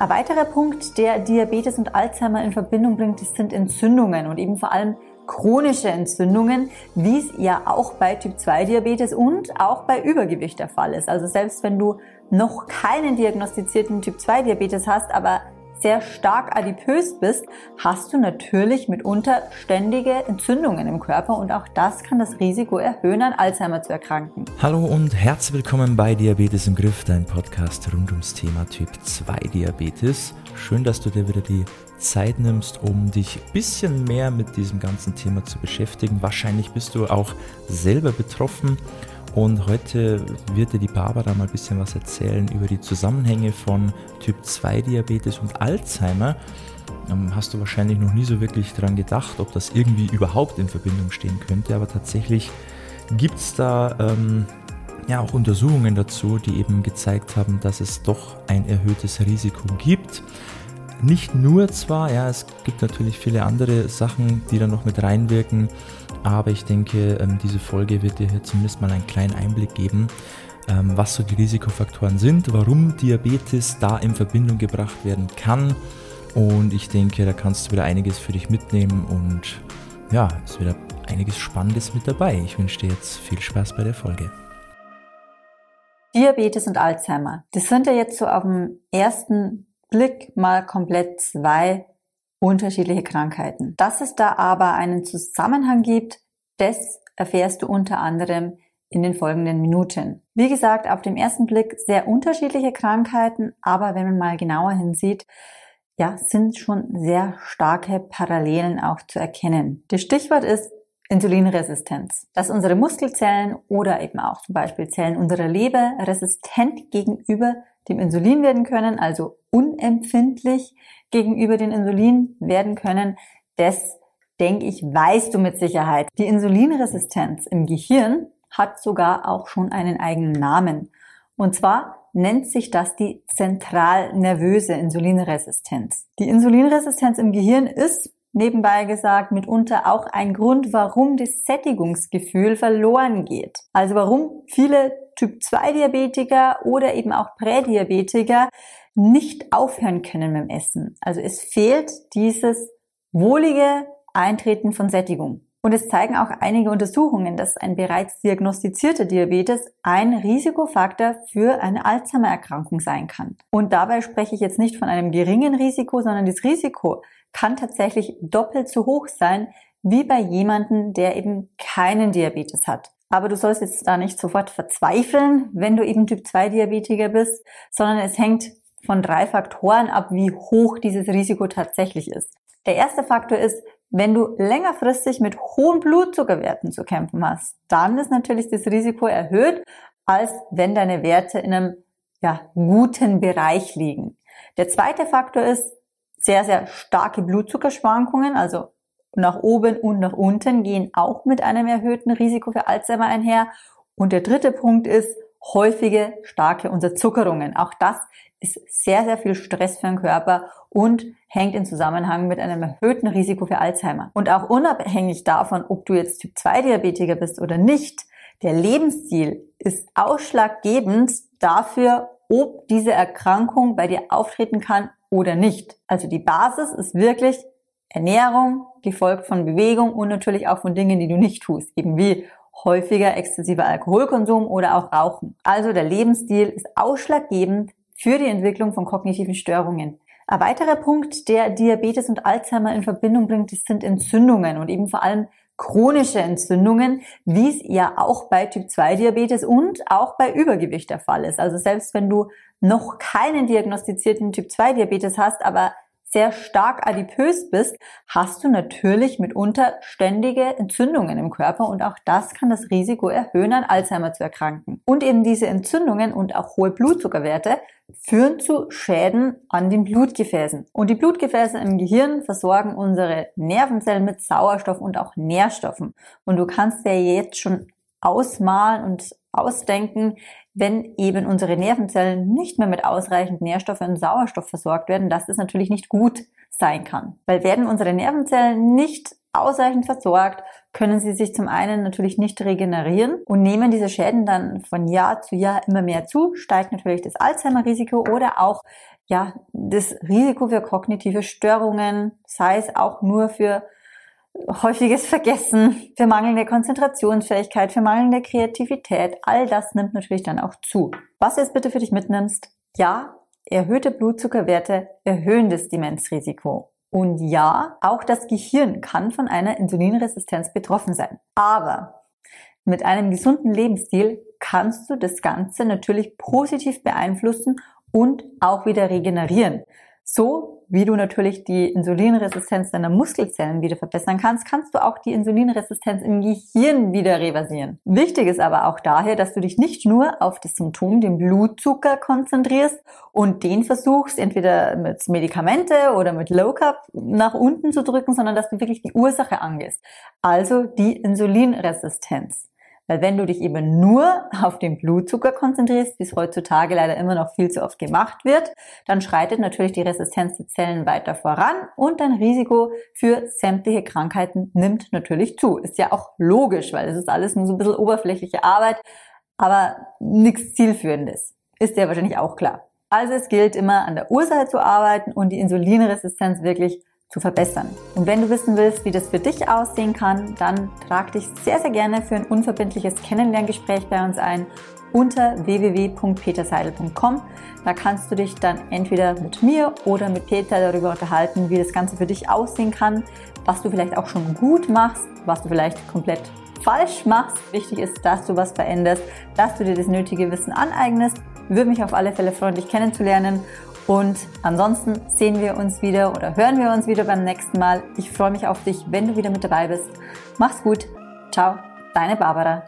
Ein weiterer Punkt, der Diabetes und Alzheimer in Verbindung bringt, das sind Entzündungen und eben vor allem chronische Entzündungen, wie es ja auch bei Typ-2-Diabetes und auch bei Übergewicht der Fall ist. Also selbst wenn du noch keinen diagnostizierten Typ-2-Diabetes hast, aber sehr stark adipös bist, hast du natürlich mitunter ständige Entzündungen im Körper und auch das kann das Risiko erhöhen, an Alzheimer zu erkranken. Hallo und herzlich willkommen bei Diabetes im Griff, dein Podcast rund ums Thema Typ 2 Diabetes. Schön, dass du dir wieder die Zeit nimmst, um dich ein bisschen mehr mit diesem ganzen Thema zu beschäftigen. Wahrscheinlich bist du auch selber betroffen und heute wird dir die Barbara mal ein bisschen was erzählen über die Zusammenhänge von Typ 2 Diabetes und Alzheimer. Ähm, hast du wahrscheinlich noch nie so wirklich dran gedacht, ob das irgendwie überhaupt in Verbindung stehen könnte, aber tatsächlich gibt es da ähm, ja auch Untersuchungen dazu, die eben gezeigt haben, dass es doch ein erhöhtes Risiko gibt. Nicht nur zwar, ja, es gibt natürlich viele andere Sachen, die da noch mit reinwirken, aber ich denke, ähm, diese Folge wird dir hier zumindest mal einen kleinen Einblick geben, ähm, was so die Risikofaktoren sind, warum Diabetes da in Verbindung gebracht werden kann. Und ich denke, da kannst du wieder einiges für dich mitnehmen und ja, ist wieder einiges Spannendes mit dabei. Ich wünsche dir jetzt viel Spaß bei der Folge. Diabetes und Alzheimer. Das sind ja jetzt so auf den ersten Blick mal komplett zwei unterschiedliche Krankheiten. Dass es da aber einen Zusammenhang gibt, das erfährst du unter anderem in den folgenden Minuten. Wie gesagt, auf dem ersten Blick sehr unterschiedliche Krankheiten, aber wenn man mal genauer hinsieht, ja, sind schon sehr starke Parallelen auch zu erkennen. Das Stichwort ist Insulinresistenz. Dass unsere Muskelzellen oder eben auch zum Beispiel Zellen unserer Leber resistent gegenüber dem Insulin werden können, also unempfindlich gegenüber den Insulin werden können, das denke ich, weißt du mit Sicherheit. Die Insulinresistenz im Gehirn hat sogar auch schon einen eigenen Namen. Und zwar nennt sich das die zentralnervöse Insulinresistenz. Die Insulinresistenz im Gehirn ist, nebenbei gesagt, mitunter auch ein Grund, warum das Sättigungsgefühl verloren geht. Also warum viele Typ-2-Diabetiker oder eben auch Prädiabetiker nicht aufhören können mit dem Essen. Also es fehlt dieses wohlige Eintreten von Sättigung. Und es zeigen auch einige Untersuchungen, dass ein bereits diagnostizierter Diabetes ein Risikofaktor für eine Alzheimer-Erkrankung sein kann. Und dabei spreche ich jetzt nicht von einem geringen Risiko, sondern das Risiko kann tatsächlich doppelt so hoch sein wie bei jemandem, der eben keinen Diabetes hat. Aber du sollst jetzt da nicht sofort verzweifeln, wenn du eben Typ 2 Diabetiker bist, sondern es hängt von drei Faktoren ab, wie hoch dieses Risiko tatsächlich ist. Der erste Faktor ist, wenn du längerfristig mit hohen Blutzuckerwerten zu kämpfen hast, dann ist natürlich das Risiko erhöht, als wenn deine Werte in einem ja, guten Bereich liegen. Der zweite Faktor ist sehr, sehr starke Blutzuckerschwankungen, also nach oben und nach unten gehen auch mit einem erhöhten Risiko für Alzheimer einher. Und der dritte Punkt ist häufige starke Unterzuckerungen. Auch das ist sehr, sehr viel Stress für den Körper und hängt in Zusammenhang mit einem erhöhten Risiko für Alzheimer. Und auch unabhängig davon, ob du jetzt Typ 2 Diabetiker bist oder nicht, der Lebensstil ist ausschlaggebend dafür, ob diese Erkrankung bei dir auftreten kann oder nicht. Also die Basis ist wirklich Ernährung, gefolgt von Bewegung und natürlich auch von Dingen, die du nicht tust, eben wie häufiger exzessiver Alkoholkonsum oder auch Rauchen. Also der Lebensstil ist ausschlaggebend für die Entwicklung von kognitiven Störungen. Ein weiterer Punkt, der Diabetes und Alzheimer in Verbindung bringt, das sind Entzündungen und eben vor allem chronische Entzündungen, wie es ja auch bei Typ 2 Diabetes und auch bei Übergewicht der Fall ist. Also selbst wenn du noch keinen diagnostizierten Typ 2 Diabetes hast, aber sehr stark adipös bist, hast du natürlich mitunter ständige Entzündungen im Körper und auch das kann das Risiko erhöhen, an Alzheimer zu erkranken. Und eben diese Entzündungen und auch hohe Blutzuckerwerte führen zu Schäden an den Blutgefäßen. Und die Blutgefäße im Gehirn versorgen unsere Nervenzellen mit Sauerstoff und auch Nährstoffen. Und du kannst dir jetzt schon ausmalen und ausdenken, wenn eben unsere Nervenzellen nicht mehr mit ausreichend Nährstoff und Sauerstoff versorgt werden, dass es natürlich nicht gut sein kann. Weil werden unsere Nervenzellen nicht ausreichend versorgt, können sie sich zum einen natürlich nicht regenerieren und nehmen diese Schäden dann von Jahr zu Jahr immer mehr zu, steigt natürlich das Alzheimer-Risiko oder auch ja, das Risiko für kognitive Störungen, sei es auch nur für häufiges Vergessen, für mangelnde Konzentrationsfähigkeit, für mangelnde Kreativität, all das nimmt natürlich dann auch zu. Was jetzt bitte für dich mitnimmst, ja, erhöhte Blutzuckerwerte erhöhen das Demenzrisiko. Und ja, auch das Gehirn kann von einer Insulinresistenz betroffen sein. Aber mit einem gesunden Lebensstil kannst du das Ganze natürlich positiv beeinflussen und auch wieder regenerieren. So wie du natürlich die Insulinresistenz deiner Muskelzellen wieder verbessern kannst, kannst du auch die Insulinresistenz im Gehirn wieder reversieren. Wichtig ist aber auch daher, dass du dich nicht nur auf das Symptom, den Blutzucker konzentrierst und den versuchst, entweder mit Medikamente oder mit Low Carb nach unten zu drücken, sondern dass du wirklich die Ursache angehst. Also die Insulinresistenz. Weil wenn du dich eben nur auf den Blutzucker konzentrierst, wie es heutzutage leider immer noch viel zu oft gemacht wird, dann schreitet natürlich die Resistenz der Zellen weiter voran und dein Risiko für sämtliche Krankheiten nimmt natürlich zu. Ist ja auch logisch, weil es ist alles nur so ein bisschen oberflächliche Arbeit, aber nichts Zielführendes. Ist ja wahrscheinlich auch klar. Also es gilt immer an der Ursache zu arbeiten und die Insulinresistenz wirklich zu verbessern. Und wenn du wissen willst, wie das für dich aussehen kann, dann trag dich sehr, sehr gerne für ein unverbindliches Kennenlerngespräch bei uns ein unter www.peterseidel.com. Da kannst du dich dann entweder mit mir oder mit Peter darüber unterhalten, wie das Ganze für dich aussehen kann, was du vielleicht auch schon gut machst, was du vielleicht komplett falsch machst. Wichtig ist, dass du was veränderst, dass du dir das nötige Wissen aneignest. Würde mich auf alle Fälle freuen, dich kennenzulernen und ansonsten sehen wir uns wieder oder hören wir uns wieder beim nächsten Mal. Ich freue mich auf dich, wenn du wieder mit dabei bist. Mach's gut. Ciao, deine Barbara.